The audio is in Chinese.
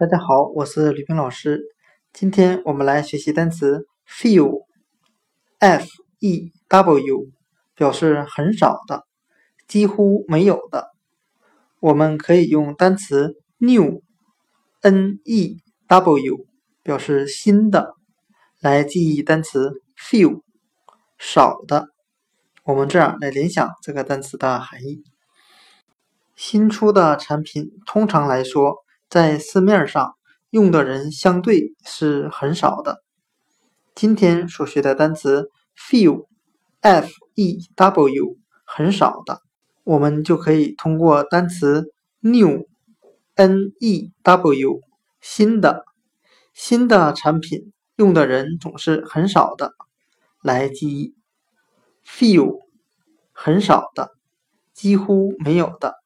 大家好，我是吕冰老师。今天我们来学习单词 few，f e w，表示很少的、几乎没有的。我们可以用单词 new，n e w，表示新的，来记忆单词 few，少的。我们这样来联想这个单词的含义。新出的产品，通常来说。在市面上用的人相对是很少的。今天所学的单词 few，f e w，很少的，我们就可以通过单词 new，n e w，新的，新的产品用的人总是很少的，来记忆 few，很少的，几乎没有的。